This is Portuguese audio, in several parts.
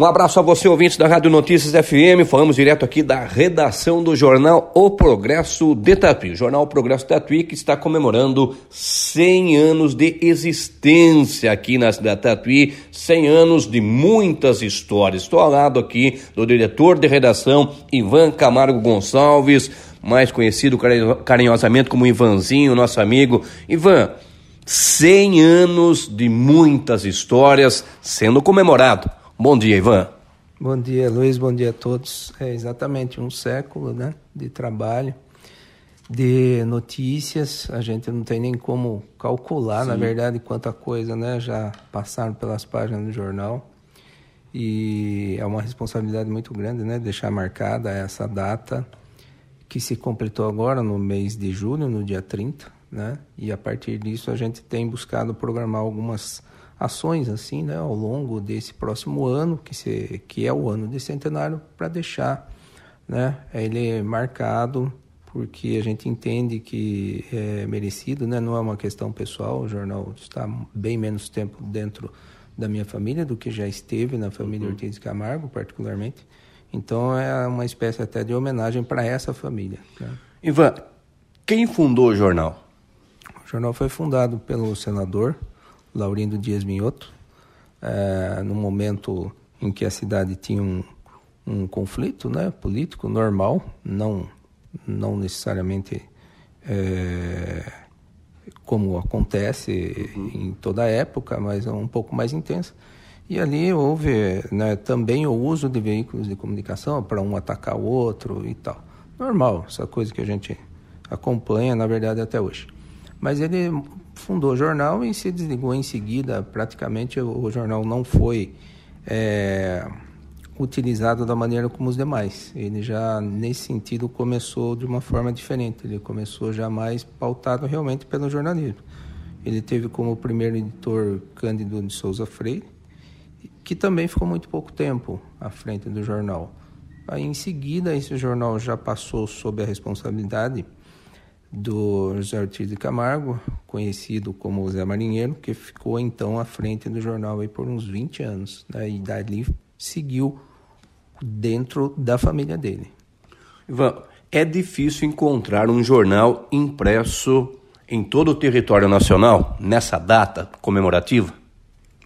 Um abraço a você, ouvintes da Rádio Notícias FM. Falamos direto aqui da redação do jornal O Progresso de Tatuí. O jornal O Progresso de Tatuí que está comemorando 100 anos de existência aqui na cidade de Tatuí. 100 anos de muitas histórias. Estou ao lado aqui do diretor de redação, Ivan Camargo Gonçalves, mais conhecido carinhosamente como Ivanzinho, nosso amigo. Ivan, 100 anos de muitas histórias sendo comemorado. Bom dia, Ivan. Bom dia, Luiz. Bom dia a todos. É exatamente um século né, de trabalho, de notícias. A gente não tem nem como calcular, Sim. na verdade, quanta coisa né, já passaram pelas páginas do jornal. E é uma responsabilidade muito grande né, deixar marcada essa data que se completou agora no mês de julho, no dia 30. Né? E a partir disso a gente tem buscado programar algumas ações assim, né, ao longo desse próximo ano, que, se, que é o ano de centenário, para deixar né, ele marcado, porque a gente entende que é merecido, né, não é uma questão pessoal, o jornal está bem menos tempo dentro da minha família do que já esteve na família uhum. Ortiz Camargo, particularmente. Então é uma espécie até de homenagem para essa família. Né? Ivan, quem fundou o jornal? O jornal foi fundado pelo senador Laurindo Dias Minhoto, é, no momento em que a cidade tinha um, um conflito né, político normal, não, não necessariamente é, como acontece em toda época, mas um pouco mais intensa. E ali houve né, também o uso de veículos de comunicação para um atacar o outro e tal. Normal, essa coisa que a gente acompanha, na verdade, até hoje. Mas ele fundou o jornal e se desligou em seguida. Praticamente o, jornal não foi é, utilizado da maneira como os demais. Ele já, nesse sentido, começou de uma forma diferente. Ele começou já mais pautado realmente pelo jornalismo. Ele teve como primeiro editor Cândido de Souza Freire, que também ficou muito pouco tempo à frente do jornal. Aí, em seguida, esse jornal já passou sob a responsabilidade do José Ortiz de Camargo, conhecido como Zé Marinheiro, que ficou então à frente do jornal aí por uns 20 anos. Né? E dali seguiu dentro da família dele. Ivan, é difícil encontrar um jornal impresso em todo o território nacional nessa data comemorativa?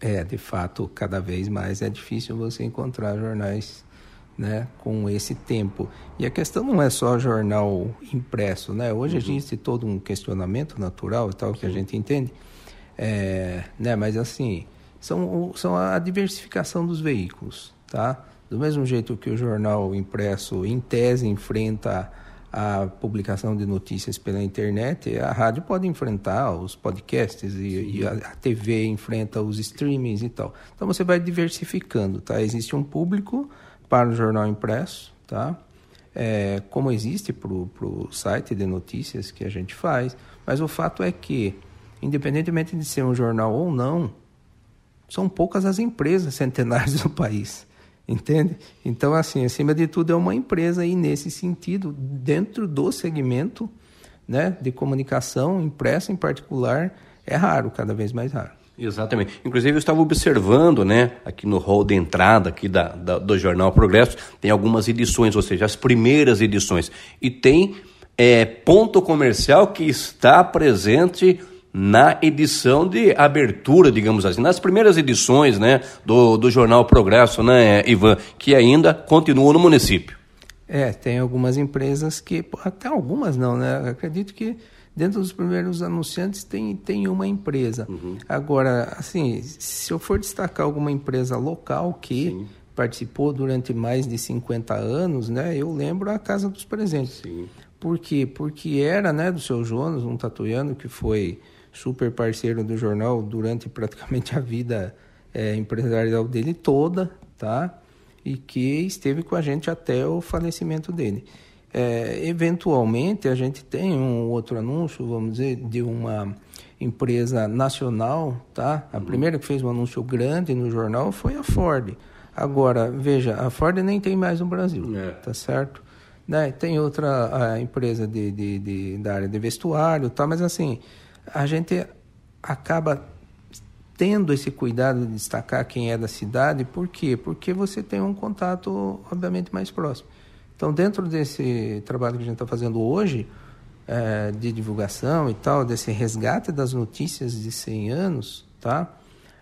É, de fato, cada vez mais é difícil você encontrar jornais né, com esse tempo. E a questão não é só jornal impresso, né? Hoje uhum. existe todo um questionamento natural e tal que a gente entende, é, né? Mas assim são, são a diversificação dos veículos, tá? Do mesmo jeito que o jornal impresso, em tese, enfrenta a publicação de notícias pela internet, a rádio pode enfrentar os podcasts e, e a, a, TV enfrenta os streamings e tal. Então você vai diversificando, tá? Existe um público para o jornal impresso, tá? É, como existe para o site de notícias que a gente faz, mas o fato é que, independentemente de ser um jornal ou não, são poucas as empresas centenárias do país, entende? Então, assim, acima de tudo, é uma empresa aí nesse sentido, dentro do segmento né, de comunicação impressa em particular, é raro, cada vez mais raro. Exatamente. Inclusive, eu estava observando, né, aqui no hall de entrada aqui da, da, do Jornal Progresso, tem algumas edições, ou seja, as primeiras edições. E tem é, ponto comercial que está presente na edição de abertura, digamos assim, nas primeiras edições, né, do, do Jornal Progresso, né, Ivan, que ainda continuam no município. É, tem algumas empresas que, até algumas não, né, acredito que dentro dos primeiros anunciantes tem, tem uma empresa. Uhum. Agora, assim, se eu for destacar alguma empresa local que Sim. participou durante mais de 50 anos, né, eu lembro a Casa dos Presentes. Sim. Por quê? Porque era né, do seu Jonas, um tatuiano que foi super parceiro do jornal durante praticamente a vida é, empresarial dele toda, tá? E que esteve com a gente até o falecimento dele. É, eventualmente, a gente tem um outro anúncio, vamos dizer, de uma empresa nacional, tá? A uhum. primeira que fez um anúncio grande no jornal foi a Ford. Agora, veja, a Ford nem tem mais no Brasil, é. tá certo? Né? Tem outra empresa de, de, de, da área de vestuário, tá? Mas assim, a gente acaba tendo esse cuidado de destacar quem é da cidade, por quê? Porque você tem um contato, obviamente, mais próximo. Então, dentro desse trabalho que a gente está fazendo hoje, é, de divulgação e tal, desse resgate das notícias de 100 anos, tá?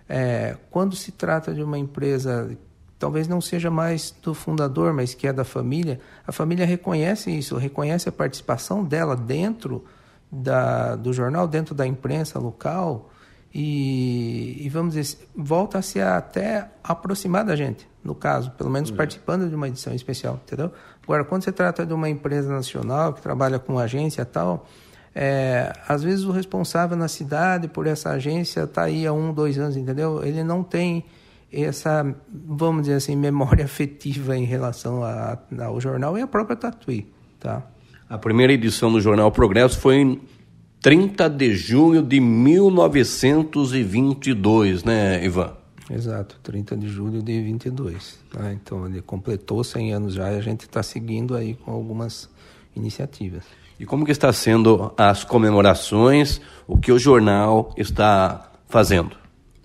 É, quando se trata de uma empresa, talvez não seja mais do fundador, mas que é da família, a família reconhece isso, reconhece a participação dela dentro da, do jornal, dentro da imprensa local, e, e, vamos dizer, volta a se até aproximar da gente, no caso, pelo menos participando de uma edição especial, entendeu? Agora, quando se trata de uma empresa nacional que trabalha com agência e tal, é, às vezes o responsável na cidade por essa agência está aí há um, dois anos, entendeu? Ele não tem essa, vamos dizer assim, memória afetiva em relação a, ao jornal e a própria Tatuí, tá? A primeira edição do Jornal Progresso foi 30 de junho de 1922, né, Ivan? Exato, 30 de julho de 22. Né? Então ele completou 100 anos já e a gente está seguindo aí com algumas iniciativas. E como que está sendo as comemorações, o que o jornal está fazendo?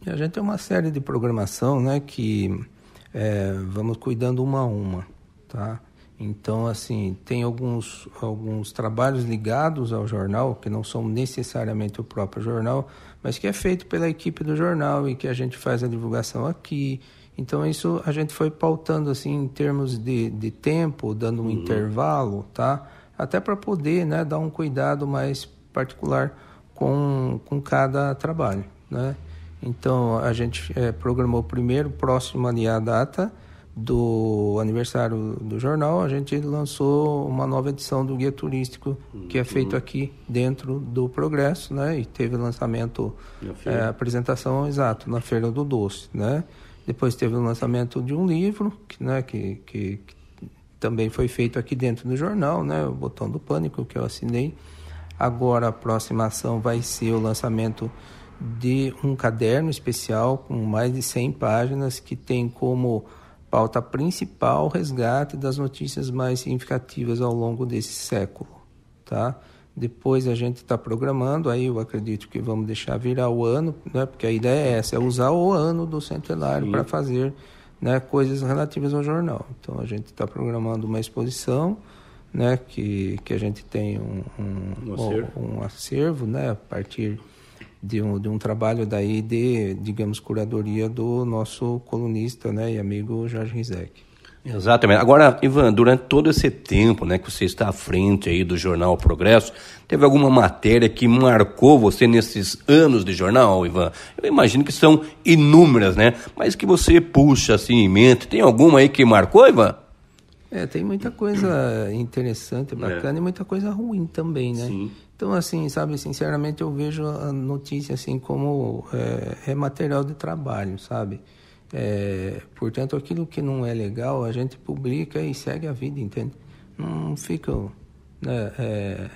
E a gente tem uma série de programação, né, que é, vamos cuidando uma a uma, tá? Então, assim, tem alguns, alguns trabalhos ligados ao jornal, que não são necessariamente o próprio jornal, mas que é feito pela equipe do jornal e que a gente faz a divulgação aqui. Então, isso a gente foi pautando, assim, em termos de, de tempo, dando um uhum. intervalo, tá? Até para poder, né, dar um cuidado mais particular com, com cada trabalho, né? Então, a gente é, programou primeiro, próximo ali à data, do aniversário do jornal, a gente lançou uma nova edição do guia turístico que é feito aqui dentro do Progresso, né? E teve lançamento, é, apresentação exato na Feira do Doce, né? Depois teve o lançamento de um livro, que, né? Que, que, que também foi feito aqui dentro do jornal, né? O Botão do Pânico que eu assinei. Agora a próxima ação vai ser o lançamento de um caderno especial com mais de 100 páginas que tem como pauta principal o resgate das notícias mais significativas ao longo desse século, tá? Depois a gente está programando, aí eu acredito que vamos deixar virar o ano, né? Porque a ideia é essa, é usar o ano do centenário para fazer né, coisas relativas ao jornal. Então a gente está programando uma exposição, né? Que, que a gente tem um, um, um, acervo. um acervo, né? A partir de um, de um trabalho daí de, digamos, curadoria do nosso colunista né, e amigo Jorge Rizek. Exatamente. Agora, Ivan, durante todo esse tempo né, que você está à frente aí do jornal Progresso, teve alguma matéria que marcou você nesses anos de jornal, Ivan? Eu imagino que são inúmeras, né? Mas que você puxa assim em mente. Tem alguma aí que marcou, Ivan? É, tem muita coisa interessante, bacana é. e muita coisa ruim também, né? Sim. Então, assim, sabe, sinceramente eu vejo a notícia assim como é, é material de trabalho, sabe? É, portanto, aquilo que não é legal, a gente publica e segue a vida, entende? Não fico, né, é,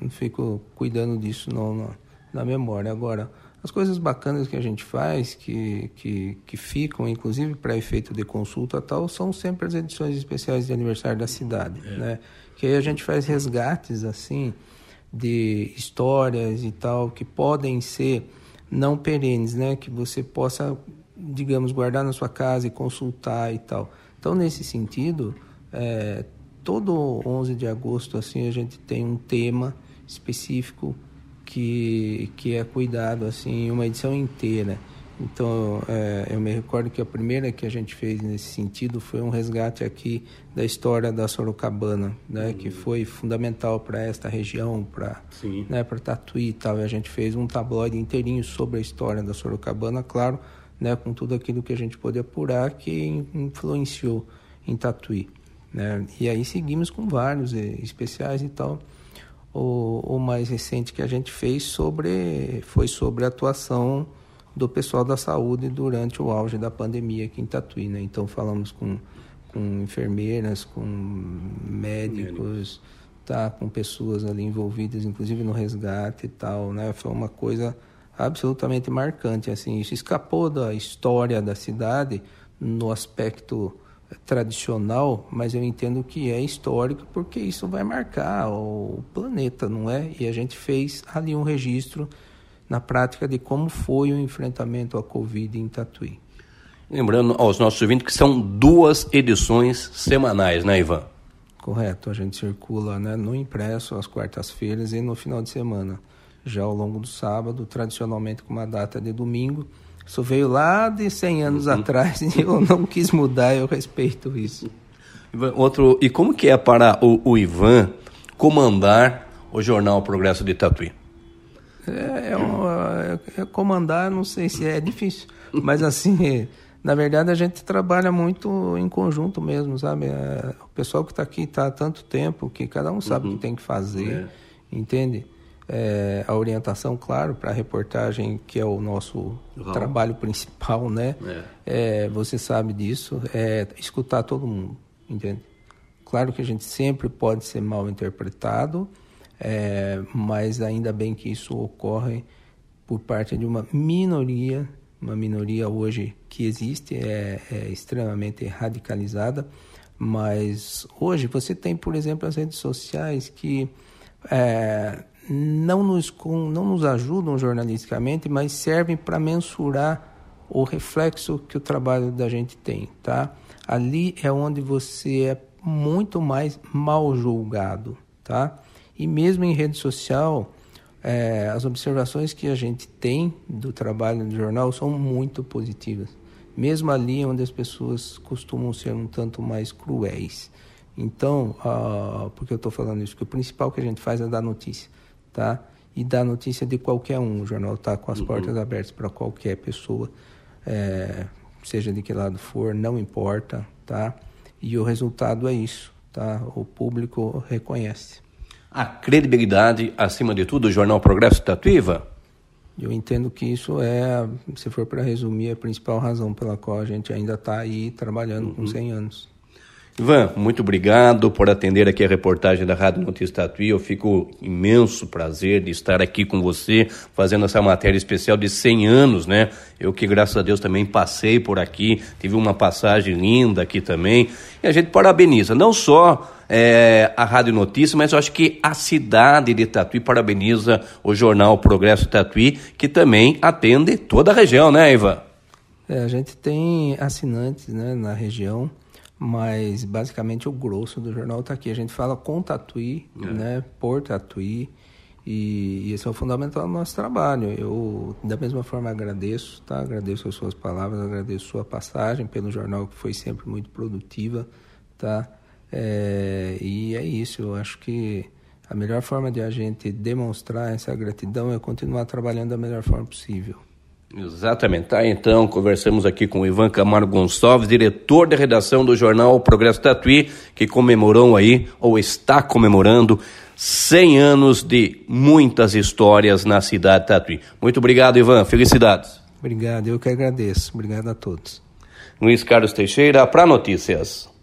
não fico cuidando disso não, na, na memória. Agora, as coisas bacanas que a gente faz, que, que, que ficam, inclusive para efeito de consulta tal, são sempre as edições especiais de aniversário da cidade, é. né? Que aí a gente faz resgates, assim, de histórias e tal que podem ser não perenes, né? Que você possa, digamos, guardar na sua casa e consultar e tal. Então, nesse sentido, é, todo 11 de agosto assim a gente tem um tema específico que que é cuidado assim uma edição inteira. Então, é, eu me recordo que a primeira que a gente fez nesse sentido foi um resgate aqui da história da Sorocabana, né, uhum. que foi fundamental para esta região, para né, para Tatuí e tal. E a gente fez um tabloide inteirinho sobre a história da Sorocabana, claro, né, com tudo aquilo que a gente pôde apurar que influenciou em Tatuí. Né? E aí seguimos com vários especiais e tal. O, o mais recente que a gente fez sobre foi sobre a atuação do pessoal da saúde durante o auge da pandemia aqui em Tatuí, né? Então falamos com, com enfermeiras, com médicos, tá, com pessoas ali envolvidas, inclusive no resgate e tal, né? Foi uma coisa absolutamente marcante, assim, isso escapou da história da cidade no aspecto tradicional, mas eu entendo que é histórico porque isso vai marcar o planeta, não é? E a gente fez ali um registro na prática de como foi o enfrentamento à Covid em Tatuí. Lembrando aos nossos ouvintes que são duas edições semanais, né, Ivan? Correto, a gente circula né, no impresso às quartas-feiras e no final de semana. Já ao longo do sábado, tradicionalmente com uma data de domingo. Isso veio lá de 100 anos uhum. atrás e eu não quis mudar, eu respeito isso. Outro, e como que é para o, o Ivan comandar o jornal Progresso de Tatuí? É, é, é, é, comandar, não sei se é difícil, mas assim, na verdade a gente trabalha muito em conjunto mesmo, sabe? É, o pessoal que está aqui está há tanto tempo que cada um sabe o que uhum. tem que fazer, é. entende? É, a orientação, claro, para a reportagem, que é o nosso uhum. trabalho principal, né? É. você sabe disso, é escutar todo mundo, entende? Claro que a gente sempre pode ser mal interpretado, é, mas ainda bem que isso ocorre por parte de uma minoria, uma minoria hoje que existe, é, é extremamente radicalizada, mas hoje você tem, por exemplo, as redes sociais que é, não, nos, não nos ajudam jornalisticamente, mas servem para mensurar o reflexo que o trabalho da gente tem, tá? Ali é onde você é muito mais mal julgado, tá? E mesmo em rede social, é, as observações que a gente tem do trabalho do jornal são muito positivas. Mesmo ali onde as pessoas costumam ser um tanto mais cruéis. Então, uh, por que eu estou falando isso? Porque o principal que a gente faz é dar notícia, tá? E dar notícia de qualquer um. O jornal está com as uhum. portas abertas para qualquer pessoa, é, seja de que lado for, não importa, tá? E o resultado é isso, tá? O público reconhece a credibilidade, acima de tudo, do jornal Progresso Tatuíva? Eu entendo que isso é, se for para resumir, a principal razão pela qual a gente ainda está aí trabalhando uhum. com 100 anos. Ivan, muito obrigado por atender aqui a reportagem da Rádio Notícias Tatuí. Eu fico imenso prazer de estar aqui com você, fazendo essa matéria especial de 100 anos, né? Eu que, graças a Deus, também passei por aqui, tive uma passagem linda aqui também. E a gente parabeniza, não só é, a Rádio Notícias, mas eu acho que a cidade de Tatuí parabeniza o jornal Progresso Tatuí, que também atende toda a região, né, Ivan? É, a gente tem assinantes né, na região mas basicamente o grosso do jornal está aqui. A gente fala com Tatuí, é. né, por Tatuí, e, e esse é o fundamental do nosso trabalho. Eu, da mesma forma, agradeço, tá? agradeço as suas palavras, agradeço a sua passagem pelo jornal, que foi sempre muito produtiva, tá? É, e é isso, eu acho que a melhor forma de a gente demonstrar essa gratidão é continuar trabalhando da melhor forma possível. Exatamente. Tá, então, conversamos aqui com o Ivan Camargo Gonçalves, diretor de redação do jornal Progresso Tatuí, que comemorou aí, ou está comemorando, 100 anos de muitas histórias na cidade de Tatuí. Muito obrigado, Ivan. Felicidades. Obrigado, eu que agradeço. Obrigado a todos. Luiz Carlos Teixeira, para Notícias.